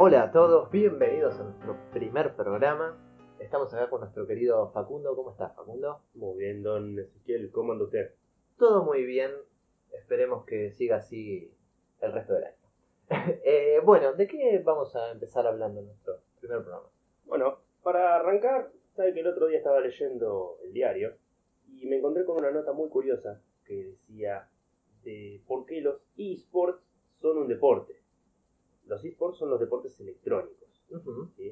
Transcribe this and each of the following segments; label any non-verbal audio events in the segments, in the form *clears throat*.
Hola a todos, bienvenidos a nuestro primer programa. Estamos acá con nuestro querido Facundo. ¿Cómo estás, Facundo? Muy bien, don Ezequiel, ¿cómo anda usted? Todo muy bien. Esperemos que siga así el resto del año. *laughs* Eh, bueno, ¿de qué vamos a empezar hablando en nuestro primer programa? Bueno, para arrancar, sabe que el otro día estaba leyendo el diario y me encontré con una nota muy curiosa que decía de por qué los esports son un deporte. Los esports son los deportes electrónicos,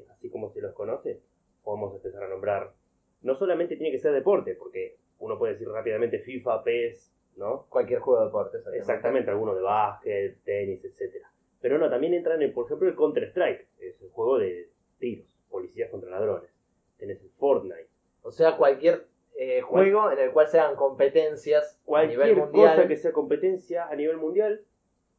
así como se los conoce, podemos empezar a nombrar. No solamente tiene que ser deporte, porque uno puede decir rápidamente FIFA, PES, ¿no? Cualquier juego de deportes. obviamente. Exactamente, algunos de básquet, tenis, etcétera. Pero no, también entran, en, por ejemplo, el Counter-Strike, es el juego de tiros, policías contra ladrones. Tenés el Fortnite. O sea, cualquier eh, juego en el cual se hagan competencias a Cualquier nivel mundial. cosa que sea competencia a nivel mundial,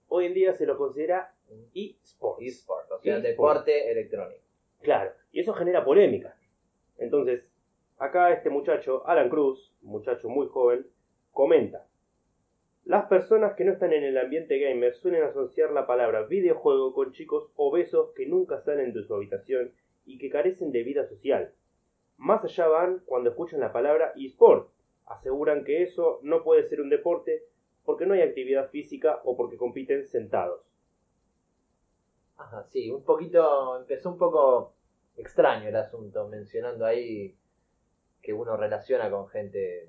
hoy en día se lo considera eSports. eSport, o sea, deporte electrónico. Claro, y eso genera polémica. Entonces, acá este muchacho, Alan Cruz, muchacho muy joven, comenta. Las personas que no están en el ambiente gamer suelen asociar la palabra videojuego con chicos obesos que nunca salen de su habitación y que carecen de vida social. Más allá van cuando escuchan la palabra eSport. Aseguran que eso no puede ser un deporte porque no hay actividad física o porque compiten sentados. Ajá, sí, un poquito, empezó un poco extraño el asunto, mencionando ahí que uno relaciona con gente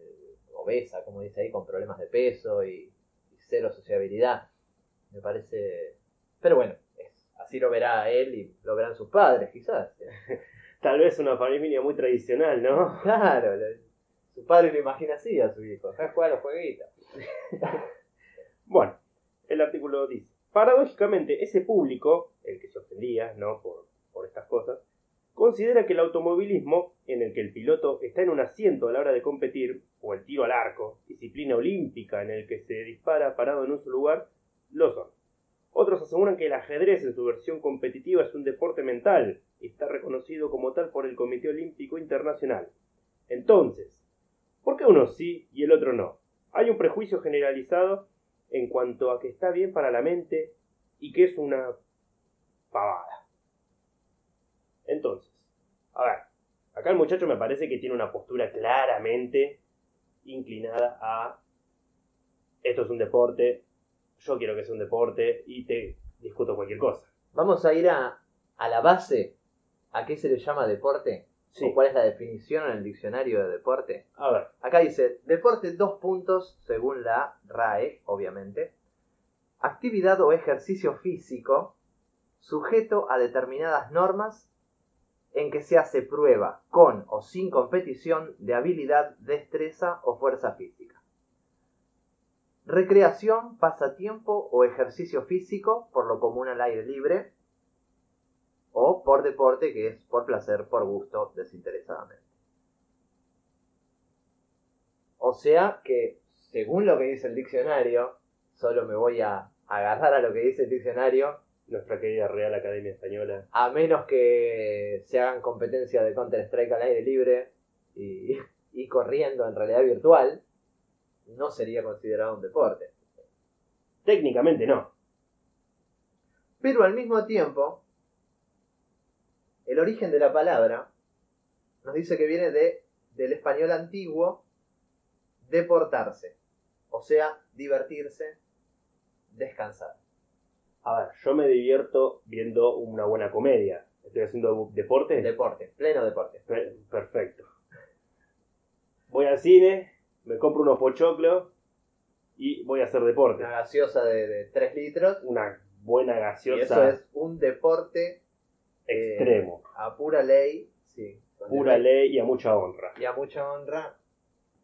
obesa, como dice ahí, con problemas de peso y, y cero sociabilidad. Me parece... Pero bueno, es- así lo verá él y lo verán sus padres, quizás. *laughs* Tal vez una familia muy tradicional, ¿no? *laughs* Claro, lo- su padre lo imagina así a su hijo, juega a los jueguitos. *laughs* Bueno, el artículo dice, paradójicamente ese público, el que se ofendía, ¿no? Por, por estas cosas, considera que el automovilismo, en el que el piloto está en un asiento a la hora de competir, o el tiro al arco, disciplina olímpica en el que se dispara parado en un solo lugar, lo son. Otros aseguran que el ajedrez en su versión competitiva es un deporte mental y está reconocido como tal por el Comité Olímpico Internacional. Entonces, ¿por qué uno sí y el otro no? Hay un prejuicio generalizado en cuanto a que está bien para la mente y que es una pavada. Entonces, a ver, acá el muchacho me parece que tiene una postura claramente inclinada a esto es un deporte, yo quiero que sea un deporte y te discuto cualquier cosa. Vamos a ir a, a la base, a qué se le llama deporte, Sí, o cuál es la definición en el diccionario de deporte. a ver, Acá dice, deporte dos puntos según la RAE, obviamente. Actividad o ejercicio físico sujeto a determinadas normas en que se hace prueba con o sin competición de habilidad, destreza o fuerza física. Recreación, pasatiempo o ejercicio físico, por lo común al aire libre, o por deporte, que es por placer, por gusto, desinteresadamente. O sea que, según lo que dice el diccionario, solo me voy a agarrar a lo que dice el diccionario, nuestra querida Real Academia Española. a menos que se hagan competencias de Counter-Strike al aire libre y, y corriendo en realidad virtual, no sería considerado un deporte. Técnicamente no. Pero al mismo tiempo, el origen de la palabra nos dice que viene de, del español antiguo deportarse, o sea, divertirse, descansar. A ver, yo me divierto viendo una buena comedia. ¿Estoy haciendo deporte? Deporte, pleno deporte. Per- Perfecto. Voy al cine, me compro unos pochoclos y voy a hacer deporte. Una gaseosa de, de 3 litros, Una buena y eso gaseosa es un deporte eh, extremo. a pura ley, sí, Pura ley y a mucha honra. y a mucha honra,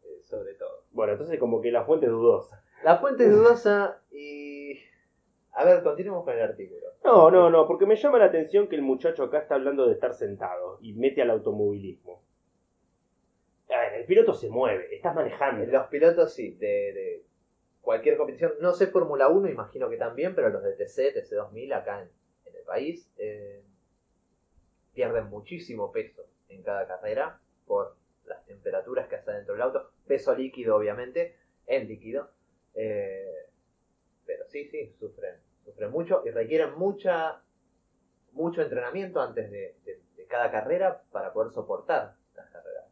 eh, sobre todo. Bueno, entonces como que la fuente es dudosa. La fuente es dudosa y... A ver, continuemos con el artículo. No, no, no, porque me llama la atención que el muchacho acá está hablando de estar sentado y mete al automovilismo. A ver, el piloto se mueve, estás manejando. Los pilotos sí, de, de cualquier competición, no sé Fórmula 1, imagino que también, pero los de TC, TC2000 acá en, en el país, eh, pierden muchísimo peso en cada carrera por las temperaturas que hace dentro del auto, peso líquido obviamente, en líquido, eh, pero sí, sí, sufren, sufren mucho y requieren mucha mucho entrenamiento antes de, de- de cada carrera para poder soportar las carreras.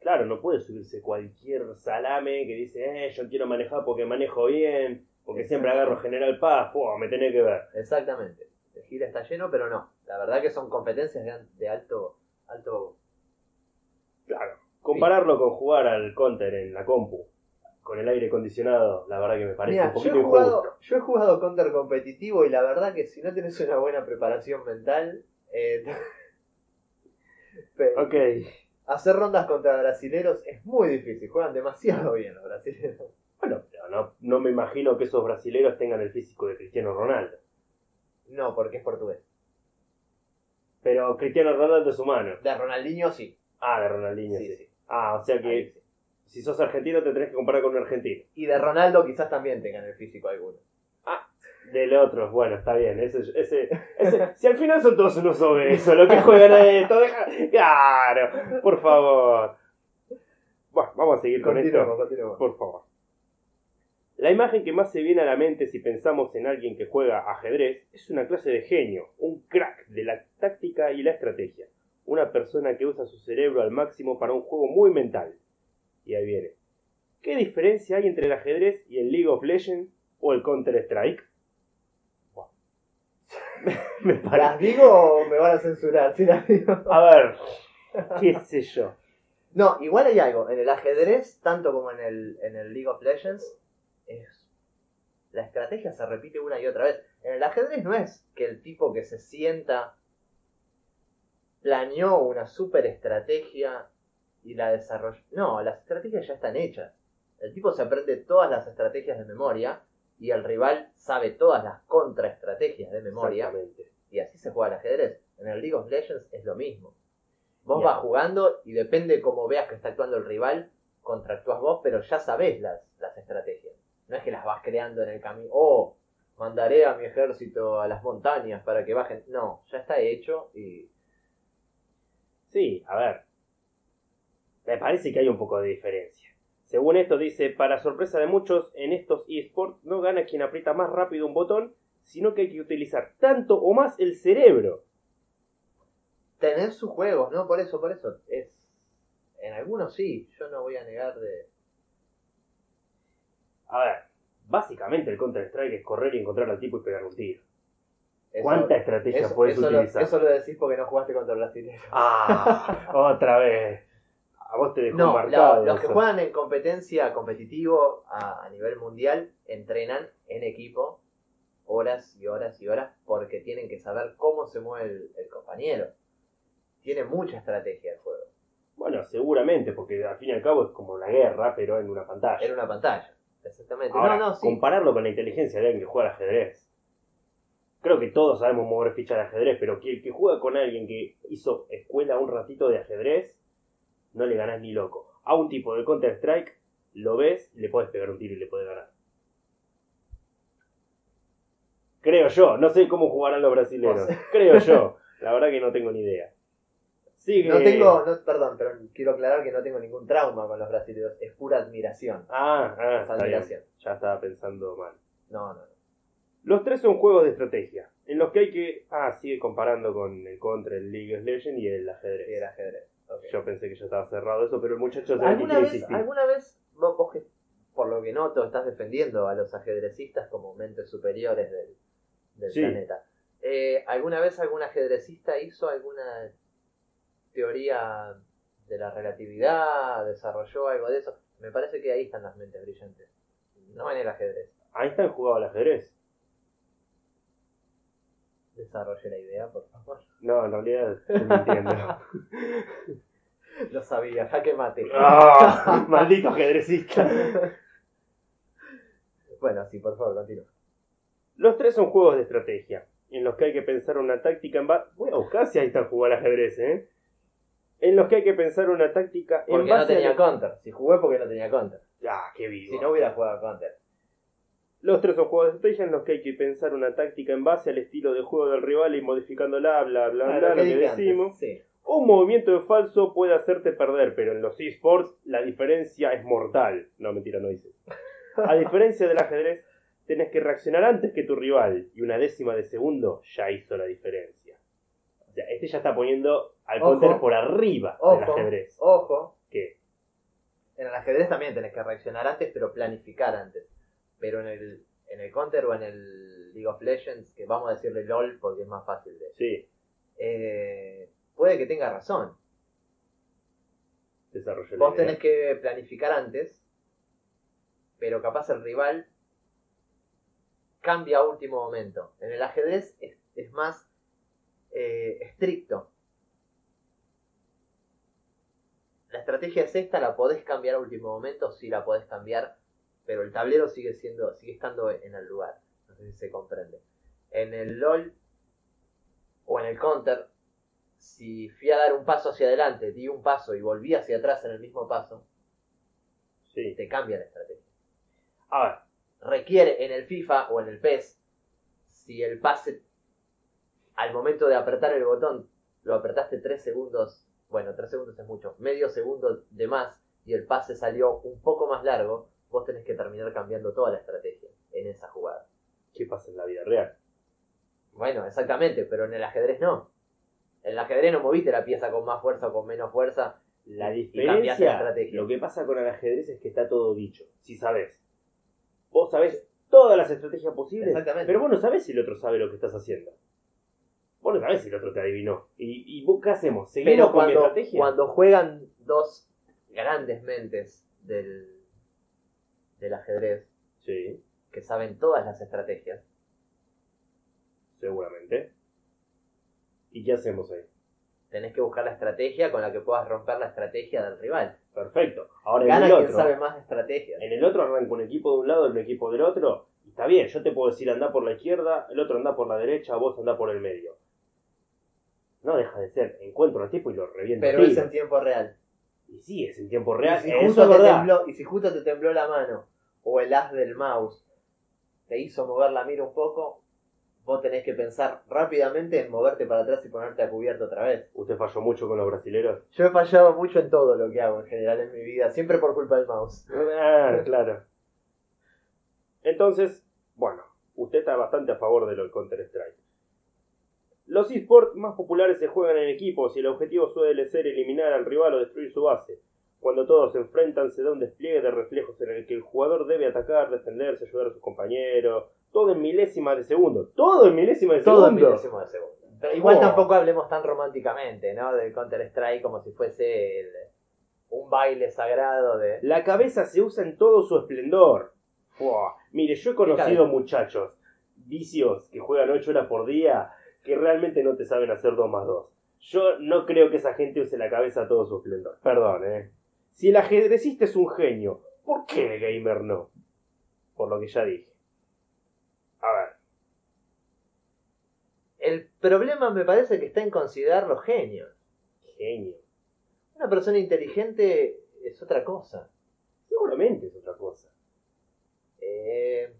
Claro, no puede subirse cualquier salame que dice, eh, yo quiero manejar porque manejo bien, porque siempre agarro General Paz, me tenés que ver. Exactamente. El gira está lleno, pero no. La verdad que son competencias de alto, alto. Claro. Compararlo con jugar al counter en la compu, con el aire acondicionado, la verdad que me parece Mira, un yo poquito he, injusto. jugado, yo he jugado counter competitivo y la verdad que si no tenés una buena preparación mental, eh, *laughs* hacer rondas contra brasileros es muy difícil. Juegan demasiado bien los brasileros. bueno, pero no, no me imagino que esos brasileros tengan el físico de Cristiano Ronaldo. No, porque es portugués. Pero Cristiano Ronaldo es humano. De Ronaldinho sí. Ah, de Ronaldinho, Sí, sí. sí. Ah, o sea que. Si sos argentino te tenés que comparar con un argentino. Y de Ronaldo quizás también tengan el físico alguno. Del otro, bueno, está bien. Ese, ese, ese, si al final son todos unos obesos, los que juegan a esto, deja. Claro, por favor. Bueno, vamos a seguir con esto. Por favor. La imagen que más se viene a la mente si pensamos en alguien que juega ajedrez es una clase de genio, un crack de la táctica y la estrategia. Una persona que usa su cerebro al máximo para un juego muy mental. Y ahí viene. ¿Qué diferencia hay entre el ajedrez y el League of Legends o el Counter-Strike? *laughs* Me ¿Las parece. digo o me van a censurar? Si las digo. A ver, qué sé yo. No, igual hay algo. En el ajedrez, tanto como en el, en el League of Legends, es, la estrategia se repite una y otra vez. En el ajedrez no es que el tipo que se sienta planeó una super estrategia y la desarrolló. No, las estrategias ya están hechas. El tipo se aprende todas las estrategias de memoria y el rival sabe todas las contraestrategias de memoria. Y así se juega el ajedrez. En el League of Legends es lo mismo. Vos vas jugando y depende cómo veas que está actuando el rival, contraactúas vos, pero ya sabés las, las estrategias. No es que las vas creando en el camino. Oh, mandaré a mi ejército a las montañas para que bajen. No, ya está hecho y. Sí, a ver. Me parece que hay un poco de diferencia. Según esto dice, para sorpresa de muchos, en estos esports no gana quien aprieta más rápido un botón, sino que hay que utilizar tanto o más el cerebro. Tener sus juegos, ¿no? Por eso, por eso. Es. En algunos sí, yo no voy a negar de. A ver, básicamente el Counter-Strike es correr y encontrar al tipo y pegar un tiro. Eso- ¿Cuánta estrategia eso, puedes eso lo, utilizar? eso lo decís porque no jugaste contra brasileños. Ah, *laughs* otra vez. A vos te dejó No, marcado. los que eso. juegan en competencia competitivo a, a nivel mundial entrenan en equipo horas y horas y horas porque tienen que saber cómo se mueve el, el compañero. Tiene mucha estrategia el juego. Bueno, seguramente, porque al fin y al cabo es como la guerra, pero en una pantalla. Era una pantalla. Exactamente. Ahora, no, no, sí. compararlo con la inteligencia de alguien que juega al ajedrez. Creo que todos sabemos mover fichas de ajedrez, pero que el que juega con alguien que hizo escuela un ratito de ajedrez, no le ganás ni loco. A un tipo de Counter-Strike, lo ves, le puedes pegar un tiro y le puedes ganar. Creo yo, no sé cómo jugarán los brasileños. Creo yo, *laughs* la verdad que no tengo ni idea. Sigue. No tengo, no, perdón, pero quiero aclarar que no tengo ningún trauma con los brasileños. Es pura admiración. Ah, ah, Es está bien. admiración. Ya estaba pensando mal. No, no, no. Los tres son juegos de estrategia, en los que hay que... Ah, sigue comparando con el Contra, el League of Legends y el ajedrez. Sí, era ajedrez. Yo pensé que ya estaba cerrado eso, pero el muchacho se ¿Alguna vez. ¿Alguna vez vos, vos que, por lo que noto, estás defendiendo a los ajedrecistas como mentes superiores del, del Sí. planeta? Eh, ¿Alguna vez algún ajedrecista hizo alguna teoría de la relatividad? ¿Desarrolló algo de eso? Me parece que ahí están las mentes brillantes. No en el ajedrez. Einstein jugaba al ajedrez. Desarrolle la idea, por favor. No, en realidad estoy mintiendo. *laughs* *laughs* Lo sabía, jaque mate. ¡Ah! *laughs* ¡Maldito ajedrecista! bueno, sí, por favor, continúa. Los tres son juegos de estrategia, en los que hay que pensar una táctica en base... Voy a buscar si Einstein jugó al ajedrez, ¿eh? En los que hay que pensar una táctica en Porque no tenía a... counter. Si jugué porque no tenía counter. ¡Ah, qué vivo! Si no hubiera jugado counter. Los tres son juegos de estrategia en los que hay que pensar una táctica en base al estilo de juego del rival y modificándola, bla, bla, Ah, bla, lo que antes, decimos. Sí. Un movimiento en falso puede hacerte perder, pero en los esports la diferencia es mortal. No, mentira, no dice. A diferencia del ajedrez, tenés que reaccionar antes que tu rival y una décima de segundo ya hizo la diferencia. Este ya está poniendo al Ojo. counter por arriba del Ojo, ajedrez. ojo. ¿Qué? En el ajedrez también tenés que reaccionar antes, pero planificar antes. Pero en el, en el Counter o en el League of Legends, que vamos a decirle LOL porque es más fácil de... Sí, Eh, puede que tenga razón. desarrolló la Vos idea. tenés que planificar antes, pero capaz el rival cambia a último momento. En el ajedrez es, es más eh, estricto. La estrategia es esta, la podés cambiar a último momento, sí la podés cambiar, pero el tablero sigue siendo, sigue estando en el lugar. No sé si se comprende. En el LOL o en el Counter, si fui a dar un paso hacia adelante, di un paso y volví hacia atrás en el mismo paso, Sí. te cambia la estrategia. A ver, Requiere en el FIFA o en el PES, si el pase al momento de apretar el botón lo apretaste 3 segundos, bueno, 3 segundos es mucho, medio segundo de más y el pase salió un poco más largo, vos tenés que terminar cambiando toda la estrategia en esa jugada. ¿qué pasa en la vida real? Bueno, exactamente, pero en el ajedrez no. En el ajedrez no moviste la pieza con más fuerza o con menos fuerza. La y cambiaste la diferencia, estrategia. lo que pasa con el ajedrez es que está todo dicho. Si sabes. Vos sabés todas las estrategias posibles, Exactamente. pero vos no sabés si el otro sabe lo que estás haciendo. Vos no sabés si el otro te adivinó. ¿Y, y vos qué hacemos? ¿Seguimos Pero con mi cuando, estrategia? cuando juegan dos grandes mentes del, del ajedrez, Sí, que saben todas las estrategias, seguramente. ¿Y qué hacemos ahí? tenés que buscar la estrategia con la que puedas romper la estrategia del rival. Perfecto. Ahora en Gana el quien sabe más estrategias. en el otro arranca un equipo de un lado, un equipo del otro. Y está bien, yo te puedo decir anda por la izquierda, el otro anda por la derecha, vos anda por el medio. No deja de ser, encuentro al tipo y lo reviento. Pero es en tiempo real. Y sí, es en tiempo real. y, si justo te verdad. tembló, y si justo te tembló la mano o el as del mouse te hizo mover la mira un poco, vos tenés que pensar rápidamente en moverte para atrás y ponerte a cubierto otra vez. Usted falló mucho con los brasileros. Yo he fallado mucho en todo lo que hago en general en mi vida, siempre por culpa del mouse. *laughs* Ah, claro. Entonces, bueno, usted está bastante a favor de lo del Counter-Strike. Los esports más populares se juegan en equipos y el objetivo suele ser eliminar al rival o destruir su base. Cuando todos se enfrentan se da un despliegue de reflejos en el que el jugador debe atacar, defenderse, ayudar a sus compañeros. Todo en milésimas de segundo. Todo en milésimas de Todo en segundo. milésimo de segundo. Pero igual Oh. tampoco hablemos tan románticamente, ¿no? Del Counter Strike como si fuese el- un baile sagrado de... La cabeza se usa en todo su esplendor. Mire, yo he conocido cabeza? muchachos vicios que juegan 8 horas por día que realmente no te saben hacer 2 más 2. Yo no creo que esa gente use la cabeza a todo su esplendor. Perdón, ¿eh? Si el ajedrecista es un genio, ¿por qué el gamer no? Por lo que ya dije. A ver, El problema me parece que está en considerar los genios. genio. Una persona inteligente es otra cosa. Seguramente es otra cosa. Eh,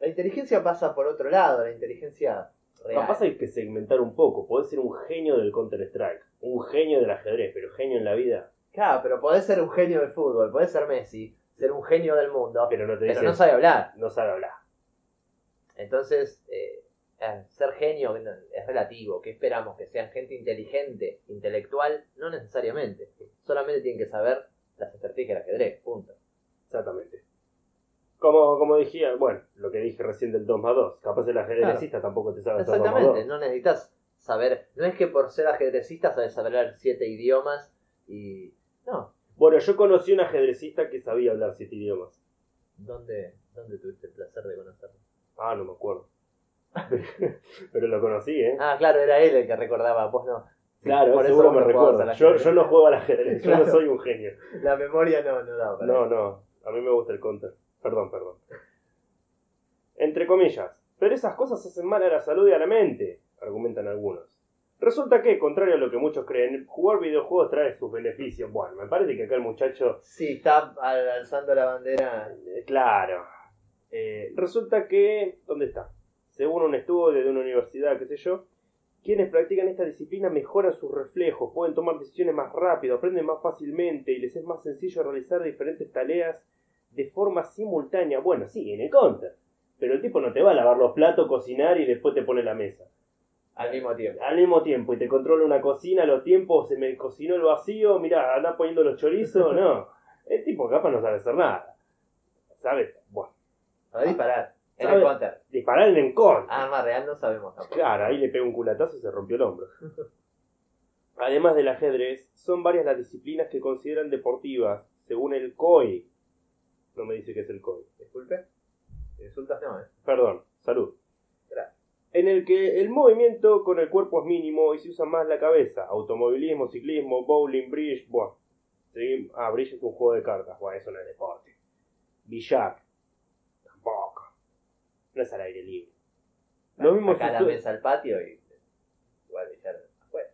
la inteligencia pasa por otro lado, la inteligencia real. Capaz hay que segmentar un poco. Podés ser un genio del Counter-Strike, un genio del ajedrez, pero genio en la vida. Claro, pero podés ser un genio del fútbol, podés ser Messi, ser un genio del mundo, Pero no te pero no sabe hablar. no sabe hablar. Entonces, eh, eh, ser genio es relativo. ¿Qué esperamos? Que sean gente inteligente, intelectual, no necesariamente. Solamente tienen que saber las estrategias del ajedrez, punto. Exactamente. Como, como dije, bueno, lo que dije recién del 2 más 2. Capaz el ajedrecista tampoco te sabe hacer 2 más Exactamente, 2. no necesitas saber, no es que por ser ajedrecista sabes hablar siete idiomas y... No, Bueno, yo conocí un ajedrecista que sabía hablar siete idiomas. ¿dónde, dónde tuviste el placer de conocerlo? Ah, no me acuerdo. Pero lo conocí, ¿eh? Ah, claro, era él el que recordaba, vos no. claro, por eso seguro vos me recuerda. Yo, yo no juego al ajedrez, yo Claro. no soy un genio. La memoria no, no da para No, eso. no, a mí me gusta el counter. Perdón, perdón. Entre comillas, pero esas cosas hacen mal a la salud y a la mente, argumentan algunos. Resulta que, contrario a lo que muchos creen, jugar videojuegos trae sus beneficios. Bueno, me parece que acá el muchacho Sí, está al- alzando la bandera. Claro. Eh, resulta que. ¿Dónde está? Según un estudio de una universidad, qué sé yo, quienes practican esta disciplina mejoran sus reflejos, pueden tomar decisiones más rápido, aprenden más fácilmente y les es más sencillo realizar diferentes tareas de forma simultánea. Bueno, sí, en el counter. Pero el tipo no te va a lavar los platos, cocinar y después te pone la mesa. Al mismo tiempo. al mismo tiempo y te controla una cocina, los tiempos, se me cocinó el vacío, mirá, anda poniendo los chorizos, *laughs* no. El tipo capaz no sabe hacer nada. ¿Sabes? Bueno, Para disparar. En el counter. disparar en el con. Arma real no sabemos tampoco. Claro, ahí le pega un culatazo y se rompió el hombro. *laughs* Además del ajedrez, son varias las disciplinas que consideran deportivas, según el COI. No me dice qué es el COI. Disculpe. Insultas no, eh. Perdón, salud. Gracias. En el que el movimiento con el cuerpo es mínimo y se usa más la cabeza. Automovilismo, ciclismo, bowling, bridge, buah. Ah, bridge es un juego de cartas, buah, eso no es deporte. Billar. No es al aire libre. Lo mismo Acá la mesa al patio y. Igual billar afuera.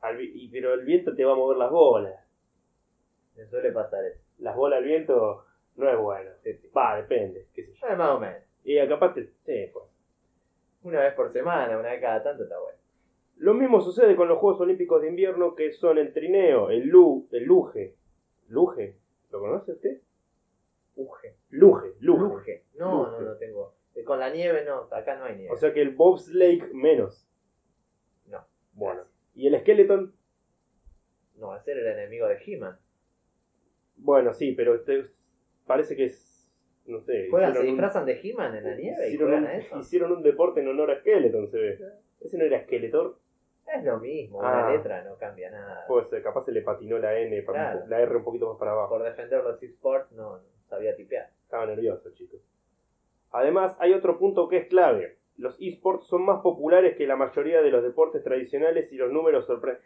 al vi- y- pero el viento te va a mover las bolas. Me suele pasar eso. Las bolas al viento no es bueno. Sí, sí. Va, depende, qué sé yo. Eh, más o menos. Y acá capaz te... Sí, pues. Una vez por semana, una vez cada tanto está bueno. Lo mismo sucede con los Juegos Olímpicos de Invierno que son el trineo, el lu, el luge. ¿Luge? ¿Lo conoce usted? Uge. Luge, luge. Luge. No, Luge. no, no tengo. Eh, Con la nieve no, acá no hay nieve. O sea que el bobsleigh menos. no. Bueno. ¿Y el skeleton? No, ese era el enemigo de He-Man. Bueno, sí, pero este- parece que es... No sé. Juegan, se un- disfrazan de He-Man en la nieve y hicieron, juegan un, a eso. hicieron un deporte en honor a Skeleton, se ve. Ese no era Skeletor. Es lo mismo, Ah. una letra no cambia nada. Pues eh, capaz se le patinó la N, pa- Claro. la R un poquito más para abajo. Por defender los esports no, no sabía tipear. Estaba nervioso, chicos. Además, hay otro punto que es clave. Los esports son más populares que la mayoría de los deportes tradicionales y los números sorprenden.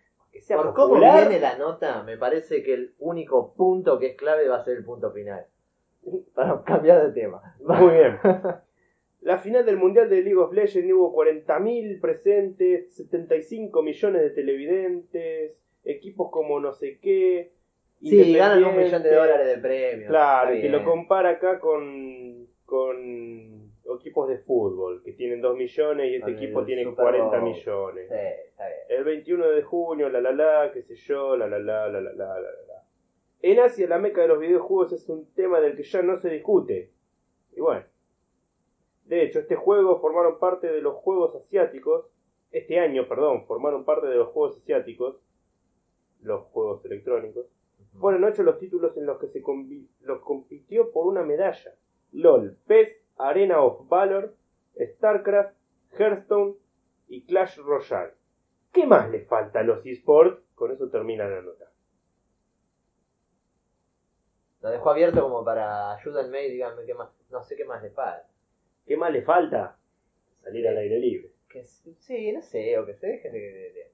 Por cómo viene la nota, me parece que el único punto que es clave va a ser el punto final. *laughs* Para cambiar de tema. Muy bien. La final del Mundial de League of Legends hubo 40.000 presentes, 75 millones de televidentes, equipos como no sé qué. Sí, ganan un millón de dólares de premio. Claro, y te lo compara acá con, con equipos de fútbol, que tienen 2 millones y este Con equipo el tiene Super 40 Bowl. millones. Sí, está bien. El 21 de junio, la la la, qué sé yo, la la la, la la la, la la la. En Asia, la meca de los videojuegos es un tema del que ya no se discute. Y bueno. De hecho, este juego formaron parte de los juegos asiáticos. Este año, perdón, formaron parte de los juegos asiáticos. Los juegos electrónicos. Fueron ocho los títulos en los que se los compitió por una medalla. LOL, PES, Arena of Valor, StarCraft, Hearthstone y Clash Royale. ¿Qué más le falta a los esports? Con eso termina la nota. Lo dejó abierto como para ayúdenme y díganme qué más. No sé qué más le falta. ¿Qué más le falta? Salir al aire libre. Que, sí, no sé, o que se dejen de. de- de-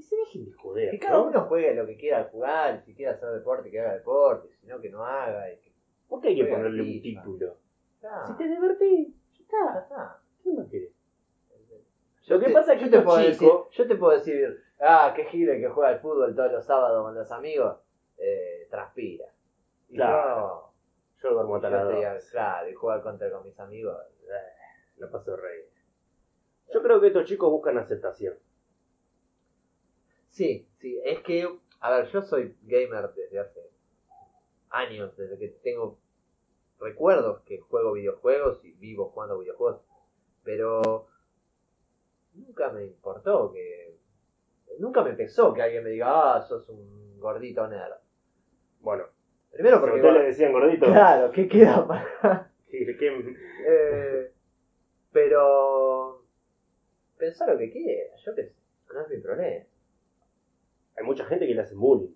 Que se dejen de joder. que cada ¿no? uno juegue lo que quiera jugar. Si quiere hacer deporte, que haga deporte. Si no, que no haga. Y que, ¿Por qué hay que ponerle un título? Si te divertís, ya ya está. ¿Qué más querés? Lo que pasa es que yo te puedo decir, yo te puedo decir, ah, qué gile que juega al fútbol todos los sábados con los amigos, eh, transpira. Y Claro. Yo duermo yo, hasta las digo, dos. claro, y jugar contra con mis amigos. La paso rey. Yo creo que estos chicos buscan aceptación. Sí, sí, es que, a ver, yo soy gamer desde hace años, desde que tengo recuerdos que juego videojuegos y vivo jugando videojuegos, pero nunca me importó que, nunca me pesó que alguien me diga, ah, sos un gordito nerd. Bueno, Primero porque, usted le decían gordito. claro, ¿qué queda para...? *laughs* ¿qué- qué- Eh, pero pensá lo que quiera, yo qué sé, no es mi problema. Hay mucha gente que le hace bullying.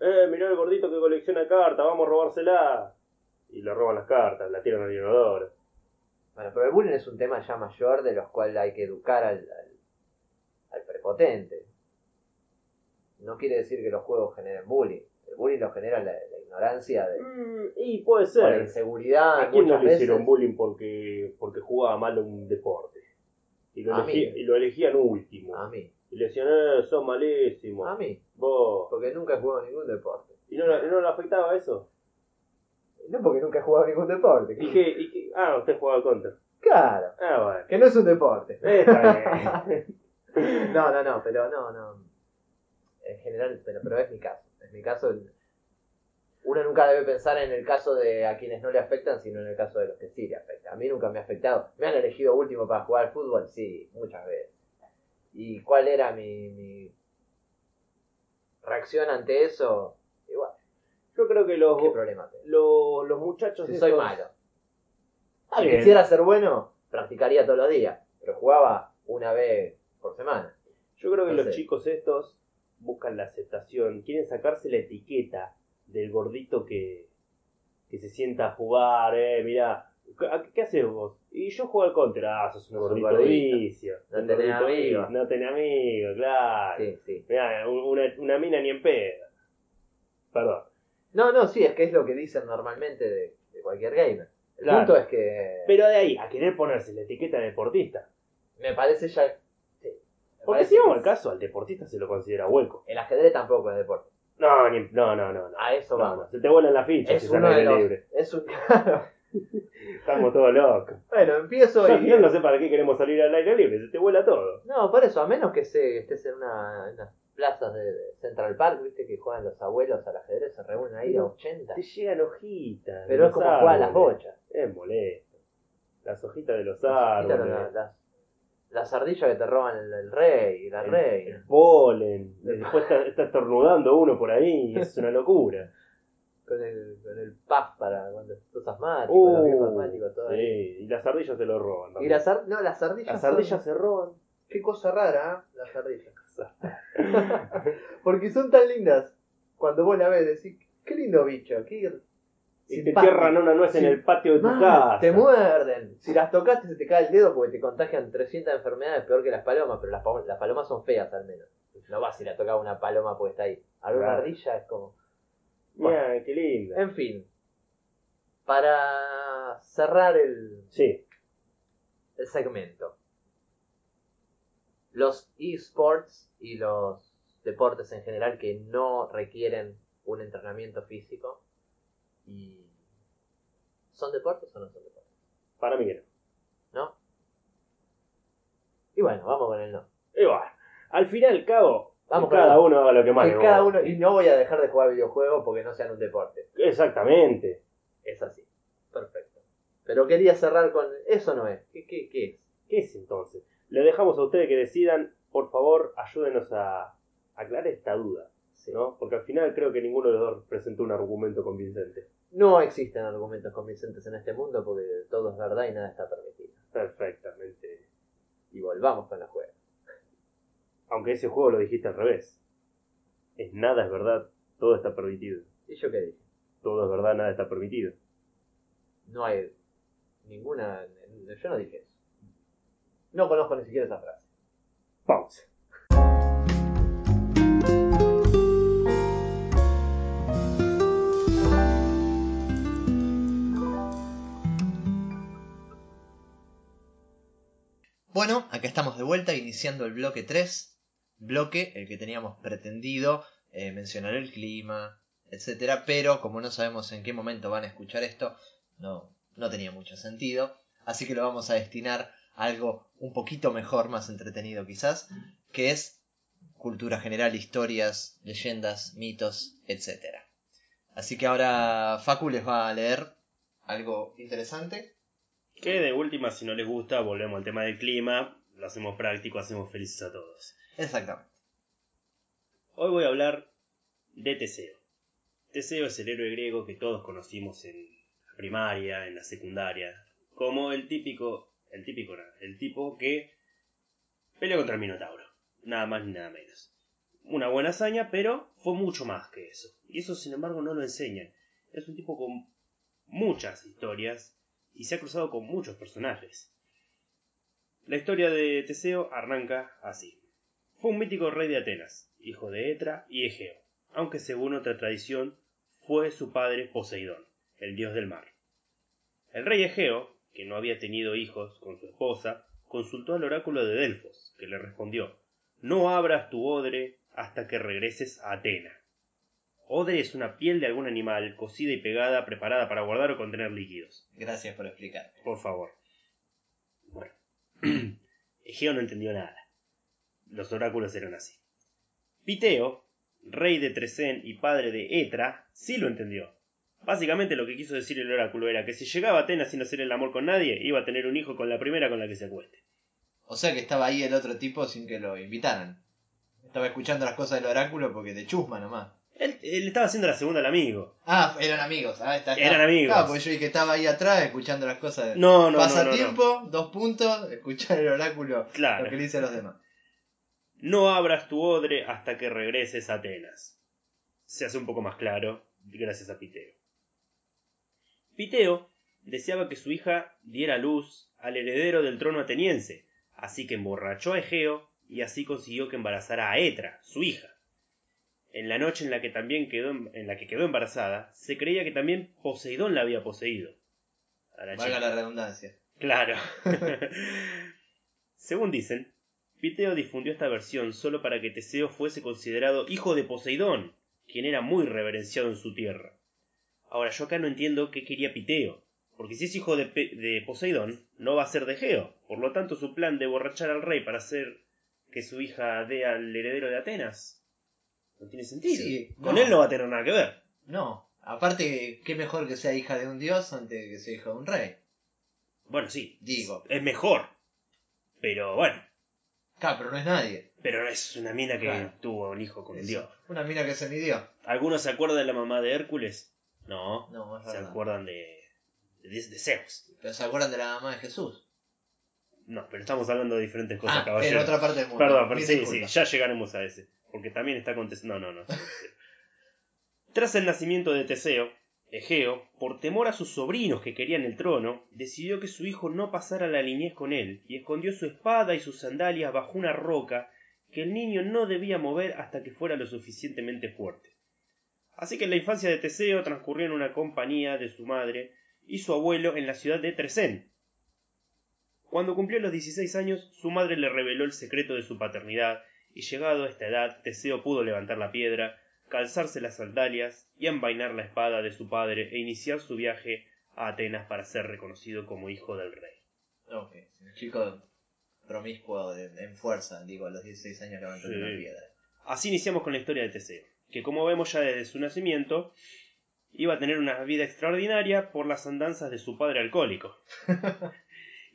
Eh, mirá el gordito que colecciona cartas, vamos a robársela. Y le roban las cartas, la tiran al inodoro. Bueno, pero el bullying es un tema ya mayor de los cuales hay que educar al, al, al prepotente. No quiere decir que los juegos generen bullying. El bullying lo genera la, la ignorancia de, Mm, y puede o la ser. inseguridad. ¿A quién no le hicieron bullying porque, porque jugaba mal un deporte? Y lo, elegí- y lo elegían último. A mí, Y le decían, eh, sos malísimo. a mí, Vos. porque nunca he jugado ningún deporte. ¿Y no, no le afectaba eso? No porque nunca he jugado ningún deporte. ¿Y qué, y qué- Ah, usted jugaba counter. Claro, Ah, bueno. que no es un deporte. *laughs* Está bien. *laughs* No, no, no, pero no, no. En general, pero, pero es mi caso. En mi caso, uno nunca debe pensar en el caso de a quienes no le afectan, sino en el caso de los que sí le afectan. A mí nunca me ha afectado. ¿Me han elegido último para jugar al fútbol? Sí, muchas veces. ¿Y cuál era mi, mi reacción ante eso? Igual, Yo creo que los, ¿qué problema tengo? los, los muchachos. Si soy malo. Está Si quisiera ser bueno, practicaría todos los días, pero jugaba una vez por semana. Yo creo que los chicos estos buscan la aceptación, quieren sacarse la etiqueta del gordito que, que se sienta a jugar, eh, mira, ¿qué, qué haces vos? Y yo juego al contra, ah, sos un un gordito gordito. vicio. No un tenés amigos. No tenés amigos, claro. Sí, sí. Mirá, un- una, una mina ni en pedo. Perdón. No, no, sí, es que es lo que dicen normalmente de, de cualquier gamer. El Claro. punto es que Pero de ahí, a querer ponerse la etiqueta de deportista. me parece ya... sí, me Porque si vamos al caso, al deportista se lo considera hueco. El ajedrez tampoco es deporte. No, ni- no, no, no. no. A eso No, vamos. no, Se te vuelan las fichas Es si uno de los... libre. Es un... *laughs* Estamos todos locos. Bueno, empiezo Yo al y... final no sé para qué queremos salir al aire libre, se te vuela todo. No, por eso, a menos que se, estés en una, unas plazas de, Central Park, viste, que juegan los abuelos al ajedrez, se reúnen ahí a Pero 80. Te llegan hojitas. Pero es como jugar a las árboles. bochas. Es molesto. Las hojitas de los Las, árboles. las, las, las ardillas que te roban el, el rey la el, reina. el polen. Después está, está estornudando uno por ahí. Es una locura. Con el, con el puff para cuando sos asmático, los viejos asmáticos, todo Uh, sí. ahí. Y las ardillas se lo roban. Y también. las, ar- no, las ardillas. Las son- ardillas se roban. Qué cosa rara, ¿eh? Las ardillas. *laughs* Porque son tan lindas. Cuando vos la ves, decís, qué lindo bicho, qué Y te simpático. tierran una nuez en Sí. el patio de tu Mal, casa. Te muerden. Si las tocaste se te cae el dedo porque te contagian 300 enfermedades peor que las palomas, pero las, pa- las palomas son feas al menos. No vas a ir a tocar una paloma porque está ahí. Alguna Claro. ardilla es como... Mira, qué linda. En fin. Para cerrar el, Sí. el segmento. Los esports y los deportes en general que no requieren un entrenamiento físico y ¿Son deportes o no son deportes? Para mí que no. ¿No? Y bueno, vamos con el no. Y bueno, al fin y al cabo, Vamos que cada uno haga lo que más Que le cada uno, y no voy a dejar de jugar videojuegos porque no sean un deporte. Exactamente. Es así. Perfecto. Pero quería cerrar con. Eso no es. ¿Qué, qué, qué es? ¿Qué es entonces? Le dejamos a ustedes que decidan. Por favor, ayúdenos a aclarar esta duda. Sí. ¿no? Porque al final creo que ninguno de los dos presentó un argumento convincente. No existen argumentos convincentes en este mundo porque todo es verdad y nada está permitido. Perfectamente. Y volvamos con los juegos. Aunque ese juego lo dijiste al revés. Es nada es verdad, todo está permitido. ¿Y yo qué dije? Todo es verdad, nada está permitido. No hay ninguna. Yo no dije eso. No conozco ni siquiera esa frase. Pausa. Bueno, acá estamos de vuelta iniciando el bloque 3. Bloque, el que teníamos pretendido eh, mencionar el clima, etcétera, pero como no sabemos en qué momento van a escuchar esto, no, no tenía mucho sentido. Así que lo vamos a destinar a algo un poquito mejor, más entretenido quizás, que es cultura general, historias, leyendas, mitos, etcétera. Así que ahora Facu les va a leer algo interesante. Que de última, si no les gusta, volvemos al tema del clima. Lo hacemos práctico, hacemos felices a todos. Exactamente. Hoy voy a hablar de Teseo. Teseo es el héroe griego que todos conocimos en la primaria, en la secundaria, como el típico, el típico, el tipo que peleó contra el Minotauro, nada más ni nada menos. Una buena hazaña, pero fue mucho más que eso. Y eso, sin embargo, no lo enseñan. Es un tipo con muchas historias y se ha cruzado con muchos personajes. La historia de Teseo arranca así. Fue un mítico rey de Atenas, hijo de Etra y Egeo, aunque según otra tradición fue su padre Poseidón, el dios del mar. El rey Egeo, que no había tenido hijos con su esposa, consultó al oráculo de Delfos, que le respondió No abras tu odre hasta que regreses a Atena. Odre es una piel de algún animal cocida y pegada preparada para guardar o contener líquidos. Gracias por explicar. Por favor. Bueno. *clears throat* Egeo no entendió nada. Los oráculos eran así. Piteo, rey de Tresén y padre de Etra, sí lo entendió. Básicamente lo que quiso decir el oráculo era que si llegaba a Atenas sin hacer el amor con nadie, iba a tener un hijo con la primera con la que se acueste. O sea que estaba ahí el otro tipo sin que lo invitaran. Estaba escuchando las cosas del oráculo porque de chusma nomás. Él, él estaba haciendo la segunda al amigo. Ah, eran amigos. Ah, está, está. Eran amigos. Claro, porque yo dije que estaba ahí atrás escuchando las cosas. De... No, no, no, Pasatiempo, dos puntos, escuchar el oráculo, Claro. lo que le dicen los demás. No abras tu odre hasta que regreses a Atenas. Se hace un poco más claro gracias a Piteo. Piteo deseaba que su hija diera luz al heredero del trono ateniense, así que emborrachó a Egeo y así consiguió que embarazara a Etra, su hija. En la noche en la que también quedó en la que quedó embarazada, se creía que también Poseidón la había poseído. A la Valga chica. la redundancia. Claro. *laughs* Según dicen, Piteo difundió esta versión solo para que Teseo fuese considerado hijo de Poseidón, quien era muy reverenciado en su tierra. Ahora, yo acá no entiendo qué quería Piteo, porque si es hijo de, Pe- de Poseidón, no va a ser de Geo. Por lo tanto, su plan de borrachar al rey para hacer que su hija dé al heredero de Atenas no tiene sentido. Sí, Con no. él no va a tener nada que ver. No, aparte, qué mejor que sea hija de un dios antes que sea hija de un rey. Bueno, sí, Digo. es mejor. Pero bueno, Claro, pero no es nadie. pero es una mina que Claro. tuvo un hijo con un dios. Una mina que se midió. ¿Algunos se acuerdan de la mamá de Hércules? No. No, es ¿Se verdad. acuerdan de, de, de Zeus? Pero se acuerdan de la mamá de Jesús. No, pero estamos hablando de diferentes cosas, ah, en caballero. otra parte del mundo. Perdón, pero Mil sí, sí, disculpas. ya llegaremos a ese. Porque también está contestando. No, no, no. *laughs* Tras el nacimiento de Teseo, Egeo, por temor a sus sobrinos que querían el trono, decidió que su hijo no pasara la niñez con él y escondió su espada y sus sandalias bajo una roca que el niño no debía mover hasta que fuera lo suficientemente fuerte. Así que la infancia de Teseo transcurrió en una compañía de su madre y su abuelo en la ciudad de Tresén. Cuando cumplió los 16 años, su madre le reveló el secreto de su paternidad y llegado a esta edad, Teseo pudo levantar la piedra, calzarse las sandalias y envainar la espada de su padre e iniciar su viaje a Atenas para ser reconocido como hijo del rey. Ok, un chico promiscuo de- en fuerza, digo, a los 16 años levantando Sí. una piedra. Así iniciamos con la historia de Teseo, que como vemos ya desde su nacimiento, iba a tener una vida extraordinaria por las andanzas de su padre alcohólico. *laughs*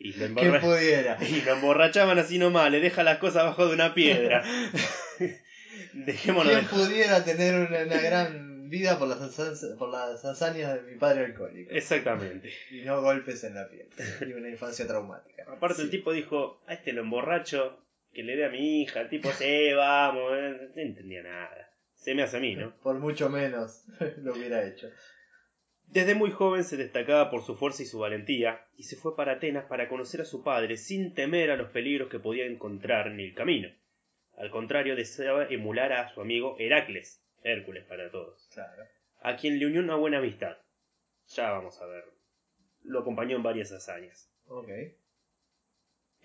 Y lo, ¿Quién emborra- pudiera? *laughs* y lo emborrachaban así nomás, le deja las cosas abajo de una piedra. *laughs* Dejémonos ¿Quién de pudiera tener una, una gran vida por las, hazañas- por las hazañas de mi padre alcohólico? Exactamente. Y no golpes en la piel. Y una infancia traumática. Aparte el tipo dijo, a este lo emborracho, que le dé a mi hija. El tipo, sí, vamos, eh, no entendía nada. Se me hace a mí, ¿no? Por mucho menos *laughs* lo hubiera hecho. Desde muy joven se destacaba por su fuerza y su valentía, y se fue para Atenas para conocer a su padre sin temer a los peligros que podía encontrar en el camino. Al contrario, deseaba emular a su amigo Heracles, Hércules para todos, Claro. a quien le unió una buena amistad. Ya vamos a ver. Lo acompañó en varias hazañas. Ok.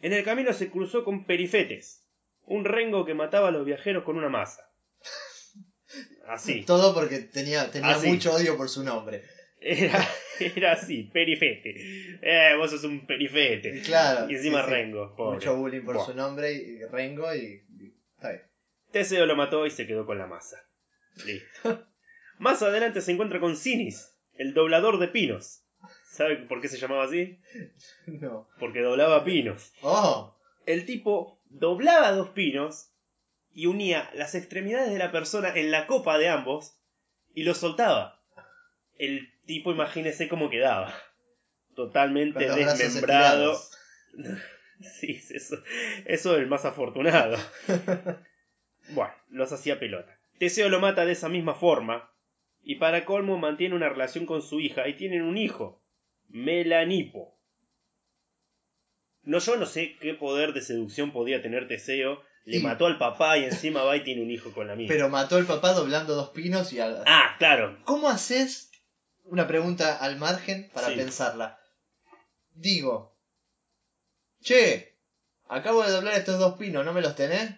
En el camino se cruzó con Perifetes, un rengo que mataba a los viajeros con una masa. *laughs* Así. Todo porque tenía, tenía Así. mucho odio por su nombre. Era, era así, perifete. Eh, vos sos un perifete. Y claro. Y encima sí, sí. Rengo, pobre. Mucho bullying por Buah. su nombre y, Rengo y- Está bien. Teseo lo mató y se quedó con la masa. Listo. *laughs* Más adelante se encuentra con Sinis, el doblador de pinos. ¿Sabe por qué se llamaba así? No. Porque doblaba pinos. ¡Oh! El tipo doblaba dos pinos y unía las extremidades de la persona en la copa de ambos y los soltaba. El tipo, imagínese cómo quedaba. Totalmente desmembrado. *laughs* *laughs* Sí, eso, eso es el más afortunado. *laughs* Bueno, los hacía pelota. Teseo lo mata de esa misma forma. Y para colmo mantiene una relación con su hija y tienen un hijo, Melanipo. No, yo no sé qué poder de seducción podía tener Teseo. Le Sí. mató al papá y encima va y tiene un hijo con la misma. Pero mató al papá doblando dos pinos y. Ah, claro. ¿Cómo haces? Una pregunta al margen para Sí. pensarla. Digo, che, acabo de doblar estos dos pinos, ¿no me los tenés?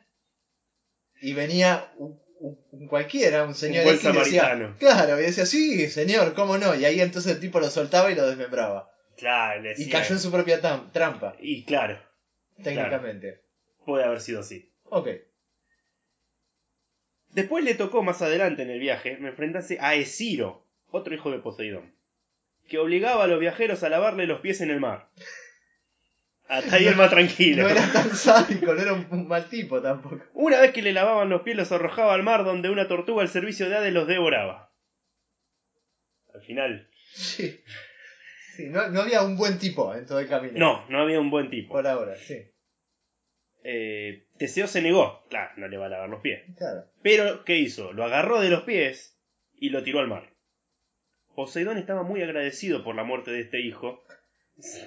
Y venía un, un- un cualquiera, un señor buen X y decía, claro, y decía, sí, señor, ¿cómo no? Y ahí entonces el tipo lo soltaba y lo desmembraba. Claro, le Y decía- cayó en su propia trampa, Y claro, técnicamente. puede haber sido así. Ok. Después le tocó más adelante en el viaje enfrentarse a Esciro, otro hijo de Poseidón, que obligaba a los viajeros a lavarle los pies en el mar. Hasta ahí el más tranquilo. No era tan sádico, no era un, un mal tipo tampoco. Una vez que le lavaban los pies los arrojaba al mar donde una tortuga al servicio de Hades los devoraba. Al final, Sí. Sí, no, no había un buen tipo en todo el camino. no, no había un buen tipo. Por ahora, sí. Eh, Teseo se negó, claro, no le va a lavar los pies. Claro. Pero, ¿qué hizo? Lo agarró de los pies y lo tiró al mar. Poseidón estaba muy agradecido por la muerte de este hijo,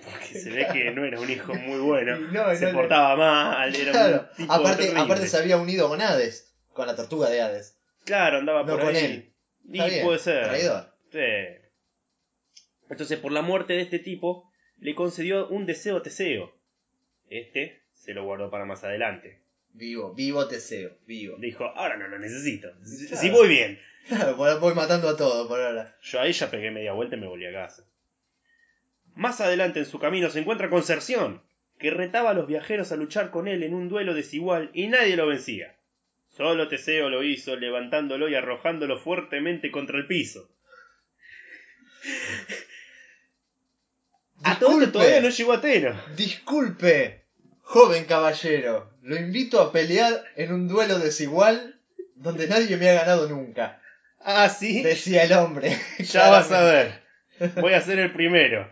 porque se ve que no era un hijo muy bueno. *laughs* No, se no portaba mal, era Claro. un tipo Aparte, terrible. aparte se había unido con Hades, con la tortuga de Hades. Claro, andaba No por con ahí. él. Y bien, puede ser. Traidor. Sí. Entonces, por la muerte de este tipo, le concedió un deseo a Teseo. Este se lo guardó para más adelante. Vivo, vivo Teseo, vivo. Dijo, ahora no lo necesito. Si Claro. si voy bien. Claro, voy voy matando a todos por ahora. Yo ahí ya pegué media vuelta y me volví a casa. Más adelante en su camino se encuentra con Cerción, que retaba a los viajeros a luchar con él en un duelo desigual y nadie lo vencía. Solo Teseo lo hizo, levantándolo y arrojándolo fuertemente contra el piso. A todo todavía no llegó a Ateno. Disculpe, joven caballero. Lo invito a pelear en un duelo desigual donde nadie me ha ganado nunca. Ah, sí. Decía el hombre. Ya vas a ver. Voy a ser el primero.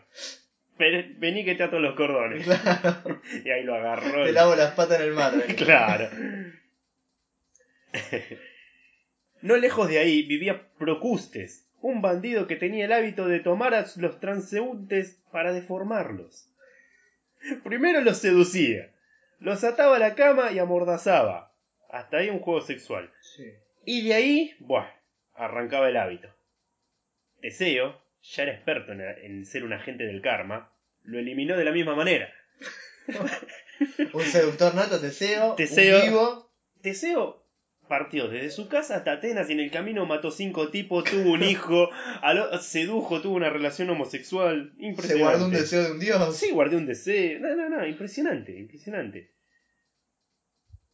Vení que te ato los cordones. Claro, *laughs* Y ahí lo agarró. te y- lavo las patas en el mar. Claro. *laughs* No lejos de ahí vivía Procustes, un bandido que tenía el hábito de tomar a los transeúntes para deformarlos. Primero los seducía, los ataba a la cama y amordazaba. Hasta ahí un juego sexual. Sí. Y de ahí, buah, arrancaba el hábito. Teseo, ya era experto en, en ser un agente del karma, lo eliminó de la misma manera. *laughs* Un seductor nato, Teseo. Teseo. Un vivo. Teseo partió desde su casa hasta Atenas y en el camino mató cinco tipos, tuvo un hijo, al o- sedujo, tuvo una relación homosexual. Se Impresionante. guardó un deseo de un dios. Sí, guardé un deseo. No, no, no, impresionante, impresionante.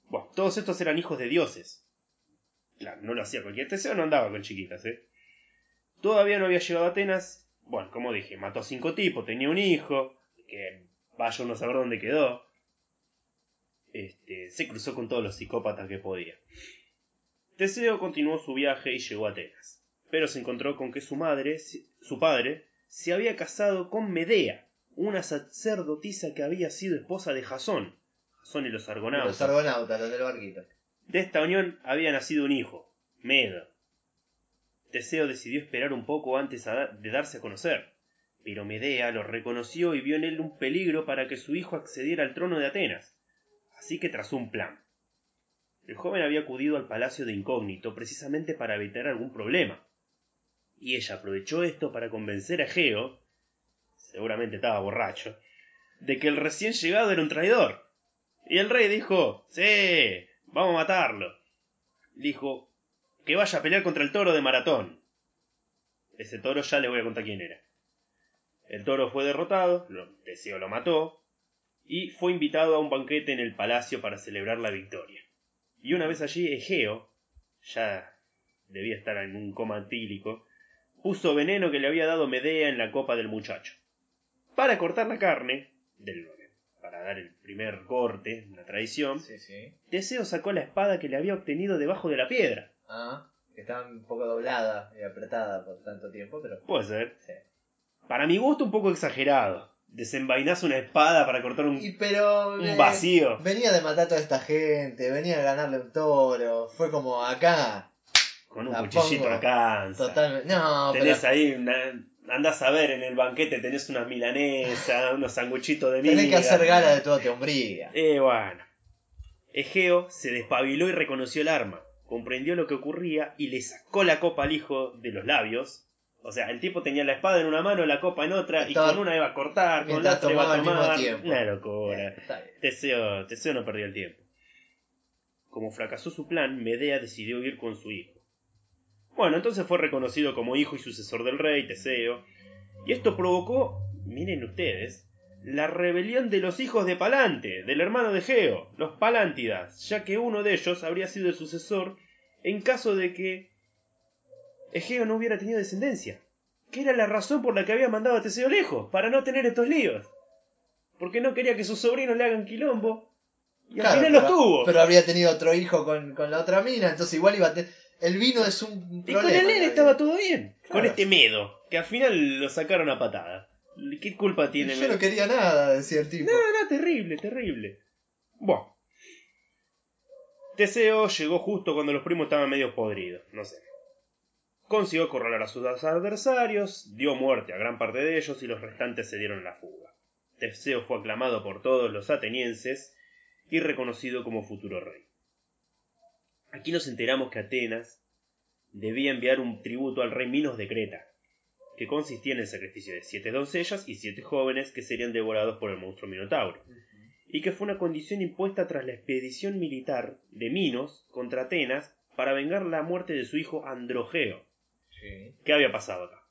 Bueno, todos estos eran hijos de dioses. Claro, no lo hacía cualquier Teseo, no andaba con chiquitas, ¿eh? Todavía no había llegado a Atenas. Bueno, como dije, mató a cinco tipos, tenía un hijo, que vaya uno a saber dónde quedó. Este, se cruzó con todos los psicópatas que podía. Teseo continuó su viaje y llegó a Atenas. Pero se encontró con que su madre, su padre, se había casado con Medea, una sacerdotisa que había sido esposa de Jasón. Jasón y los argonautas. Los argonautas, los del barquito. De esta unión había nacido un hijo, Medo. Teseo decidió esperar un poco antes de darse a conocer, pero Medea lo reconoció y vio en él un peligro para que su hijo accediera al trono de Atenas, así que trazó un plan. El joven había acudido al palacio de incógnito precisamente para evitar algún problema, y ella aprovechó esto para convencer a Egeo, seguramente estaba borracho, de que el recién llegado era un traidor. Y el rey dijo, sí, vamos a matarlo. Dijo, que vaya a pelear contra el toro de maratón. Ese toro ya le voy a contar quién era. El toro fue derrotado, lo, Teseo lo mató, y fue invitado a un banquete en el palacio para celebrar la victoria. Y una vez allí, Egeo, ya debía estar en un coma antílico, puso veneno que le había dado Medea en la copa del muchacho. Para cortar la carne, del, para dar el primer corte, una Sí, sí. Teseo sacó la espada que le había obtenido debajo de la piedra. Ah, que estaba un poco doblada y apretada por tanto tiempo, pero. Puede ser. Sí. Para mi gusto un poco exagerado. Desenvainás una espada para cortar un, Y pero. un eh, vacío. Venía de matar a toda esta gente, venía de ganarle un toro. Fue como acá. Con un la cuchillito pongo alcanza. Totalmente. No, Tenés pero. ahí una... Andás a ver, en el banquete tenés unas milanesas, *laughs* unos sanguchitos de miga. Tenés que hacer gala de toda tu hombría. Eh, bueno. Egeo se despabiló y reconoció el arma. Comprendió lo que ocurría y le sacó la copa al hijo de los labios. O sea, el tipo tenía la espada en una mano, la copa en otra, Estaba- y con una iba a cortar, con la otra iba a tomar. Una locura. Eh. Teseo, Teseo no perdió el tiempo. Como fracasó su plan, Medea decidió ir con su hijo. Bueno, entonces fue reconocido como hijo y sucesor del rey, Teseo, y esto provocó, miren ustedes, la rebelión de los hijos de Palante, del hermano de Geo, los Palántidas, ya que uno de ellos habría sido el sucesor en caso de que Egeo no hubiera tenido descendencia. que era la razón por la que había mandado a Teseo lejos, para no tener estos líos. Porque no quería que sus sobrinos le hagan quilombo. Y al final pero, los tuvo. Pero habría tenido otro hijo con, con la otra mina, entonces igual iba a tener... El vino es un y problema. con el en nene estaba todo bien. Con este medo, que al final lo sacaron a patada. ¿Qué culpa tiene Yo no quería nada, decía el tipo. No, no, terrible, terrible. Bueno. Teseo llegó justo cuando los primos estaban medio podridos, no sé. Consiguió acorralar a sus adversarios, dio muerte a gran parte de ellos y los restantes se dieron la fuga. Teseo fue aclamado por todos los atenienses y reconocido como futuro rey. Aquí nos enteramos que Atenas debía enviar un tributo al rey Minos de Creta, que consistía en el sacrificio de siete doncellas y siete jóvenes que serían devorados por el monstruo Minotauro, y que fue una condición impuesta tras la expedición militar de Minos contra Atenas para vengar la muerte de su hijo Androgeo. Sí. ¿Qué había pasado acá?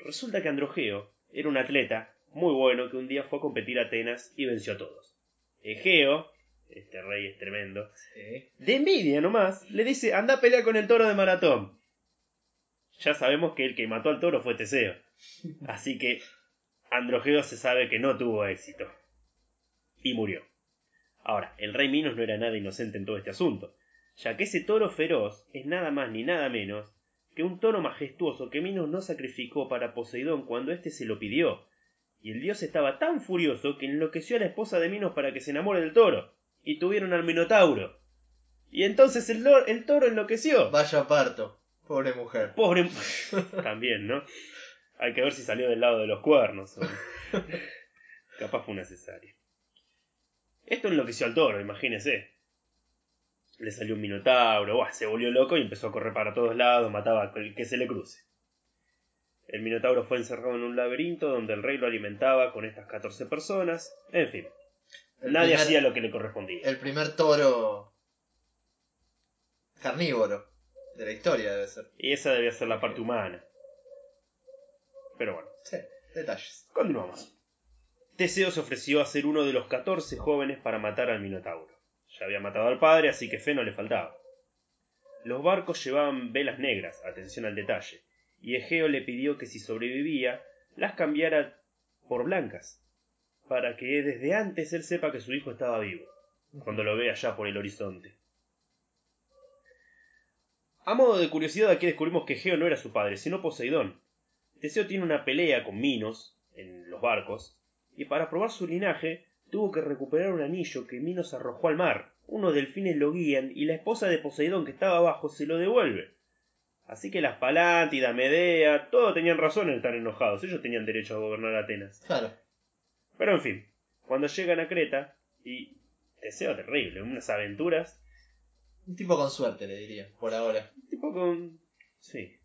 Resulta que Androgeo era un atleta muy bueno que un día fue a competir a Atenas y venció a todos. Egeo, este rey es tremendo, Sí. de envidia nomás, le dice anda a pelear con el toro de maratón. Ya sabemos que el que mató al toro fue Teseo. *laughs* Así que Androgeo se sabe que no tuvo éxito. Y murió. Ahora, el rey Minos no era nada inocente en todo este asunto, ya que ese toro feroz es nada más ni nada menos que un toro majestuoso que Minos no sacrificó para Poseidón cuando éste se lo pidió. Y el dios estaba tan furioso que enloqueció a la esposa de Minos para que se enamore del toro. Y tuvieron al Minotauro. Y entonces el, toro enloqueció. Vaya parto. Pobre mujer. Pobre. *laughs* También, ¿no? Hay que ver si salió del lado de los cuernos. o- *laughs* Capaz fue una cesárea. Esto enloqueció al toro, imagínese. Le salió un minotauro, ¡buah! se volvió loco y empezó a correr para todos lados, mataba a el que se le cruce. El minotauro fue encerrado en un laberinto donde el rey lo alimentaba con estas 14 personas. En fin, El nadie primer- hacía lo que le correspondía. El primer toro carnívoro de la historia debe ser. Y esa debía ser la parte humana. Pero bueno. Sí, detalles. Continuamos. Teseo se ofreció a ser uno de los 14 jóvenes para matar al Minotauro. Ya había matado al padre, así que fe no le faltaba. Los barcos llevaban velas negras, atención al detalle, y Egeo le pidió que si sobrevivía, las cambiara por blancas, para que desde antes él sepa que su hijo estaba vivo, cuando lo vea allá por el horizonte. A modo de curiosidad, aquí descubrimos que Egeo no era su padre, sino Poseidón. Teseo tiene una pelea con Minos en los barcos, y para probar su linaje tuvo que recuperar un anillo que Minos arrojó al mar. Unos delfines lo guían y la esposa de Poseidón que estaba abajo se lo devuelve. Así que las Palántida, Medea, todos tenían razón en estar enojados. Ellos tenían derecho a gobernar Atenas. Claro. Pero en fin, cuando llegan a Creta, y Teseo terrible, unas aventuras, Un tipo con suerte, le diría, por ahora. tipo con... sí.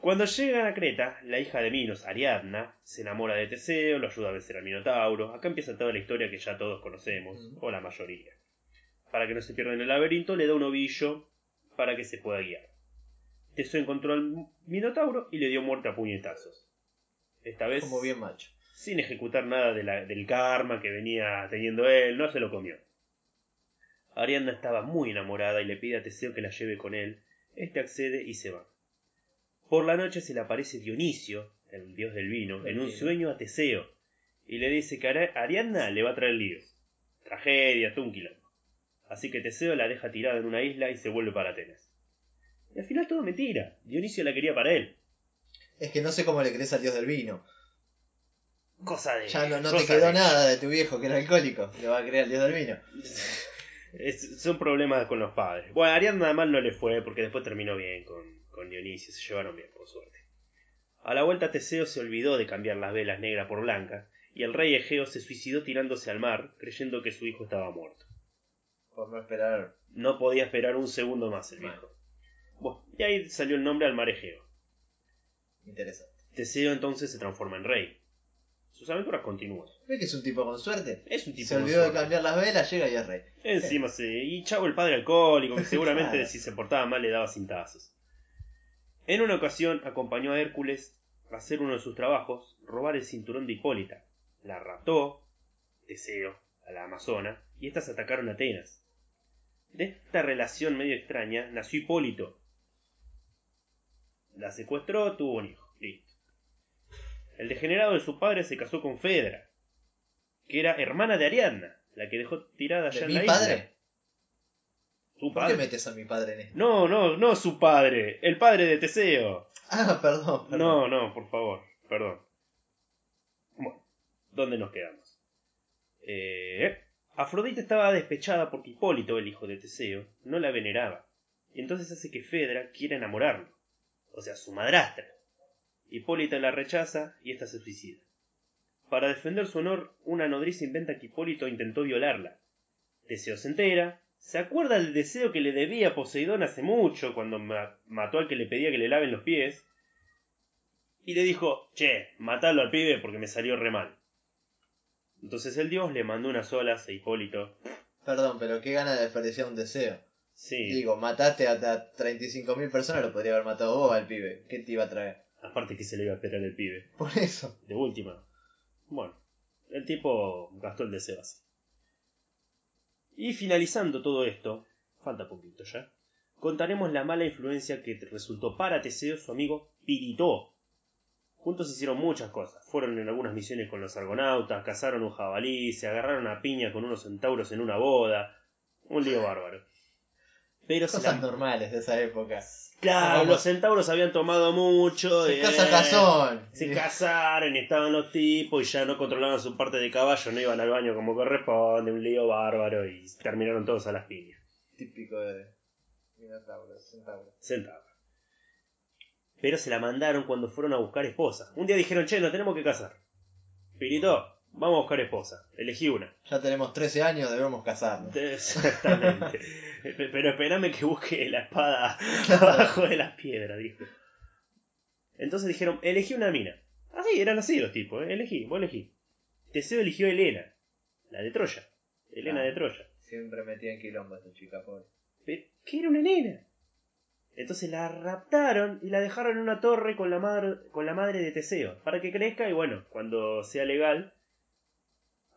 Cuando llegan a Creta, la hija de Minos, Ariadna, se enamora de Teseo, lo ayuda a vencer al Minotauro. Acá empieza toda la historia que ya todos conocemos, o la mayoría. Para que no se pierda en el laberinto, le da un ovillo para que se pueda guiar. Teseo encontró al Minotauro y le dio muerte a puñetazos. Esta vez, Como bien macho. sin ejecutar nada de la- del karma que venía teniendo él, no se lo comió. Ariadna estaba muy enamorada y le pide a Teseo que la lleve con él. Este accede y se va. Por la noche se le aparece Dionisio, el dios del vino, en un sueño a Teseo, y le dice que Ariadna le va a traer líos. Tragedia, quilombo. Así que Teseo la deja tirada en una isla y se vuelve para Atenas. Y al final todo mentira. Dionisio la quería para él. Es que no sé cómo le crees al dios del vino. Cosa de. Ya no, no te quedó de- nada de tu viejo que era alcohólico. Le va a creer al dios del vino. Es- son problemas con los padres. Bueno, a Ariadna mal no le fue porque después terminó bien con, con Dionisio, se llevaron bien, por suerte. A la vuelta Teseo se olvidó de cambiar las velas negras por blancas y el rey Egeo se suicidó tirándose al mar creyendo que su hijo estaba muerto. Por no esperar. No podía esperar un segundo más el viejo. Bueno, y ahí salió el nombre al mar Egeo. Interesante. Teseo entonces se transforma en rey. Sus aventuras continúan. ¿Ves que es un tipo con suerte? Es un tipo Se con olvidó de cambiar las velas, llega y es rey. Encima se. Y chavo el padre alcohólico, que seguramente Claro. *laughs* si se portaba mal le daba cintazos. En una ocasión acompañó a Hércules a hacer uno de sus trabajos, robar el cinturón de Hipólita. La raptó, Teseo, a la Amazona, y estas atacaron a Atenas. De esta relación medio extraña nació Hipólito. La secuestró, tuvo un hijo. Listo. el degenerado de su padre se casó con Fedra, que era hermana de Ariadna, la que dejó tirada allá ¿De en mi la isla. Padre? Su ¿Por qué metes a mi padre en esto? No, no, no su padre, el padre de Teseo. Ah, perdón, perdón. No, no, por favor, perdón. Bueno, ¿dónde nos quedamos? Eh, Afrodita estaba despechada porque Hipólito, el hijo de Teseo, no la veneraba. Y entonces hace que Fedra quiera enamorarlo. O sea, su madrastra. Hipólita la rechaza y ésta se suicida. Para defender su honor, una nodriza inventa que Hipólito intentó violarla. Teseo se entera, se acuerda del deseo que le debía a Poseidón hace mucho, cuando ma- mató al que le pedía que le laven los pies, y le dijo, che, matalo al pibe porque me salió re mal. Entonces el dios le mandó unas olas a Hipólito. Perdón, pero qué gana de desperdiciar un deseo. Sí, Digo, mataste a, a 35.000 personas, lo podría haber matado vos al pibe. ¿Qué te iba a traer? aparte que se le iba a esperar el pibe. Por eso. De última. Bueno, el tipo gastó el deseo así. Y finalizando todo esto, falta poquito ya, contaremos la mala influencia que resultó para Teseo su amigo Piritó. Juntos hicieron muchas cosas. Fueron en algunas misiones con los argonautas, cazaron un jabalí, se agarraron a piña con unos centauros en una boda. Un lío bárbaro. Pero Cosas la- normales de esa época. Claro, los centauros habían tomado mucho. Se eh, casa cazón. se casaron y estaban los tipos y ya no controlaban su parte de caballo, no iban al baño como corresponde, un lío bárbaro y terminaron todos a las piñas. Típico de Minotauros, centauros. Sentados. Pero se la mandaron cuando fueron a buscar esposa. Un día dijeron, che, nos tenemos que casar. Pirito, vamos a buscar esposa. Elegí una. Ya tenemos 13 años, debemos casarnos. Exactamente. *laughs* Pe- Pero espérame que busque la espada abajo de las piedras, dijo. Entonces dijeron, elegí una mina. Así, eran así los tipos, ¿eh? elegí, vos elegí. Teseo eligió a Helena, la de Troya. Helena Ah. de Troya. Siempre metía en quilombo a esta chica, pobre. Pero, ¿qué era una nena? Entonces la raptaron y la dejaron en una torre con la madre, con la madre de Teseo, para que crezca y bueno, cuando sea legal,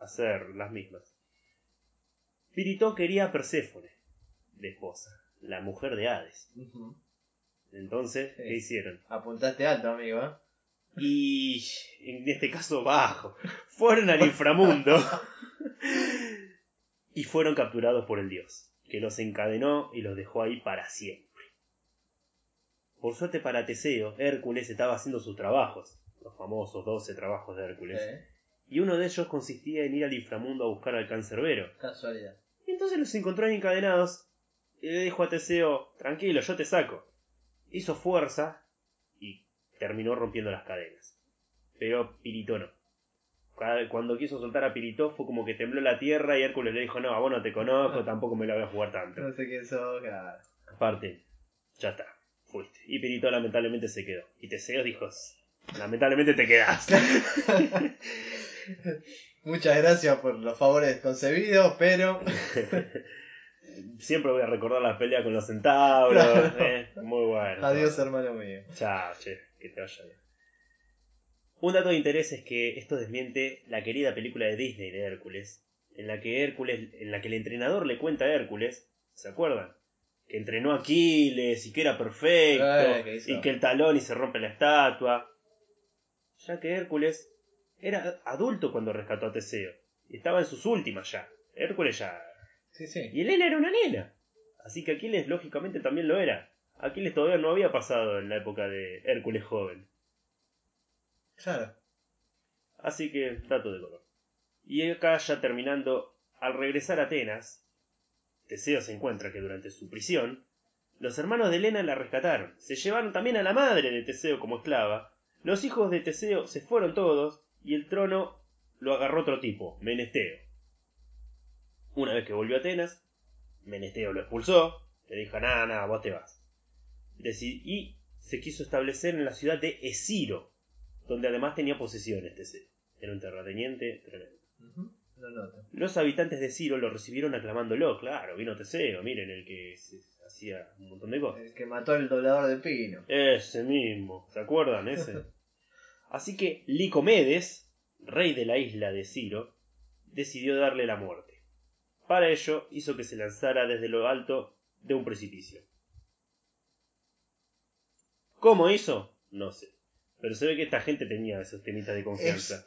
hacer las mismas. Piritó quería a Perséfone, de esposa, la mujer de Hades. Entonces, Sí. ¿qué hicieron? Apuntaste alto, amigo, ¿eh? Y en este caso bajo, fueron al inframundo y fueron capturados por el dios, que los encadenó y los dejó ahí para siempre. Por suerte para Teseo, Hércules estaba haciendo sus trabajos, los famosos 12 trabajos de Hércules. Y uno de ellos consistía en ir al inframundo a buscar al cancerbero. Casualidad. Y entonces los encontró encadenados y le dijo a Teseo, tranquilo, yo te saco. Hizo fuerza y terminó rompiendo las cadenas. Pero Pirito no. Cuando quiso soltar a Pirito fue como que tembló la tierra y Hércules le dijo, no, a vos no te conozco, tampoco me la voy a jugar tanto. No sé quién sos, claro. Aparte, ya está, fuiste. Y Pirito lamentablemente se quedó. Y Teseo dijo, lamentablemente te quedás. *laughs* *laughs* Muchas gracias por los favores concebidos, pero *laughs* Siempre voy a recordar la pelea con los centauros. eh, Muy bueno. adiós hermano mío. Chao, che, que te vaya bien. Un dato de interés es que esto desmiente la querida película de Disney de Hércules, en la que Hércules, en la que el entrenador le cuenta a Hércules, ¿se acuerdan? Que entrenó a Aquiles y que era perfecto, y que el talón y se rompe la estatua. Ya que Hércules era adulto cuando rescató a Teseo, y estaba en sus últimas ya. Hércules ya Sí, sí. y Helena era una nena. Así que Aquiles lógicamente también lo era. Aquiles todavía no había pasado en la época de Hércules joven. Claro. Así que dato de color. Y acá ya terminando, al regresar a Atenas, Teseo se encuentra que durante su prisión, los hermanos de Helena la rescataron. Se llevaron también a la madre de Teseo como esclava. Los hijos de Teseo se fueron todos y el trono lo agarró otro tipo, Menesteo. Una vez que volvió a Atenas, Menesteo lo expulsó, le dijo, nada, nada, vos te vas. Y se quiso establecer en la ciudad de Esiro, donde además tenía posesiones Teseo. Era un terrateniente tremendo. Ujú, Lo noto. Los habitantes de Ciro lo recibieron aclamándolo, claro, vino Teseo, miren, el que se- hacía un montón de cosas. El que mató al doblador de pino. Ese mismo, ¿se acuerdan? Ese. *laughs* Así que Licomedes, rey de la isla de Ciro, decidió darle la muerte. Para ello hizo que se lanzara desde lo alto de un precipicio. ¿Cómo hizo? No sé. Pero se ve que esta gente tenía esos temitas de confianza.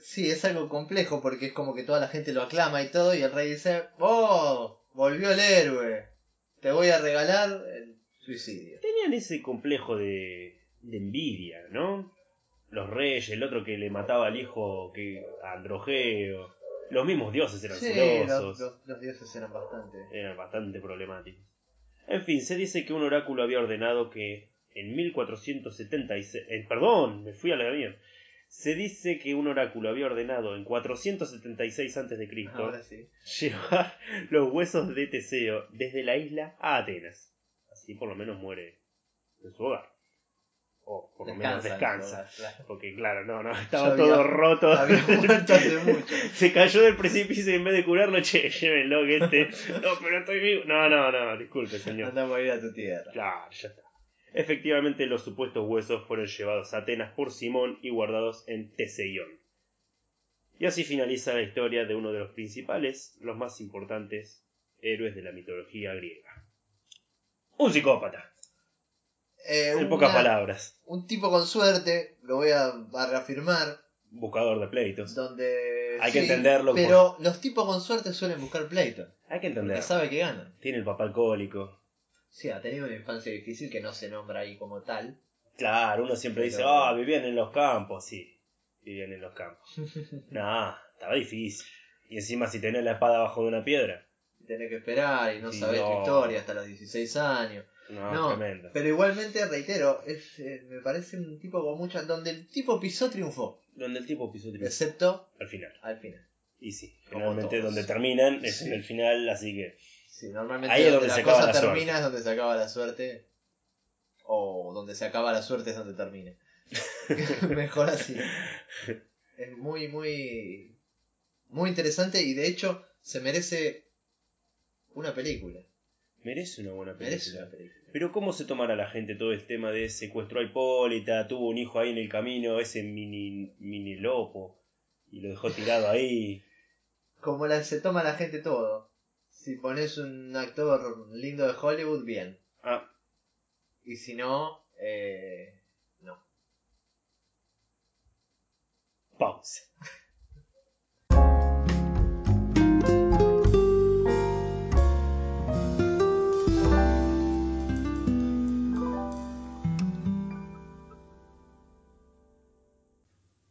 Sí, es algo complejo porque es como que toda la gente lo aclama y todo y el rey dice, ¡Oh! Volvió el héroe. Te voy a regalar el suicidio. Tenían ese complejo de, de envidia, ¿no? Los reyes, el otro que le mataba al hijo que Androgeo. Los mismos dioses eran Sí, celosos. los, los- los dioses eran bastante... eran bastante problemáticos. En fin, se dice que un oráculo había ordenado que en 1476... eh, perdón, me fui a la mía. Se dice que un oráculo había ordenado en 476 a.C. Sí. llevar los huesos de Teseo desde la isla a Atenas. Así por lo menos muere en su hogar. O por lo menos Descansa. Porque claro, no, no, estaba Ya todo había- roto. Había *laughs* mucho. Se cayó del precipicio y en vez de curarlo, che, llévenlo que este. *laughs* No, pero estoy vivo. No, no, no, disculpe, señor. Anda a morir a tu tierra. Claro, ya está. Efectivamente, los supuestos huesos fueron llevados a Atenas por Simón y guardados en Teseión. Y así finaliza la historia de uno de los principales, los más importantes héroes de la mitología griega. Un psicópata, Eh, en una- pocas palabras. Un tipo con suerte, lo voy a, a reafirmar, Buscador de pleitos. donde... Hay que entenderlo Pero los tipos con suerte suelen buscar pleito, Hay que porque entender. sabe que ganan. Tiene el papá alcohólico. Sí, ha tenido una infancia difícil que no se nombra ahí como tal. Claro, uno siempre dice, ah, vivían en los campos. Sí, vivían en los campos. *laughs* No, estaba difícil. Y encima si tenés la espada bajo de una piedra. Tenés que esperar y no Sí, sabés tu no. historia hasta los 16 años. No, No, tremendo. pero igualmente, reitero, es, eh, me parece un tipo con mucha... Donde el tipo pisó, triunfó. Donde el tipo pisó triunfo. Excepto Al final. al final. Y sí, todos. donde terminan es Sí. en el final, así que. Sí, normalmente Ahí es donde, donde se la acaba cosa la termina suerte. es donde se acaba la suerte. O donde se acaba la suerte es donde termina. *laughs* Mejor así. Es muy, muy. Muy interesante y de hecho se merece una película. Merece una buena Merece película. una película. Pero ¿cómo se tomará la gente todo el tema de secuestró a Hipólita, tuvo un hijo ahí en el camino, ese mini, mini lopo, y lo dejó tirado ahí? Como la, se toma la gente todo. Si pones un actor lindo de Hollywood, bien. Ah, Y si no, eh, no. pausa. *laughs*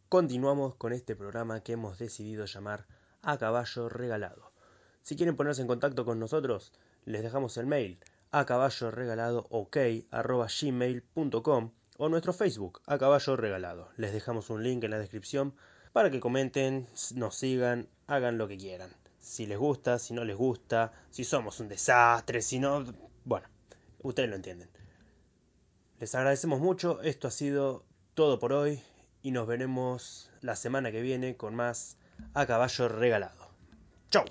Continuamos con este programa que hemos decidido llamar A Caballo Regalado. Si quieren ponerse en contacto con nosotros, les dejamos el mail a caballo regalado gmail.com o nuestro Facebook a caballo regalado. Les dejamos un link en la descripción para que comenten, nos sigan, hagan lo que quieran. Si les gusta, si no les gusta, si somos un desastre, si no... Bueno, ustedes lo entienden. Les agradecemos mucho, esto ha sido todo por hoy y nos veremos la semana que viene con más a caballo regalado. ¡Chau!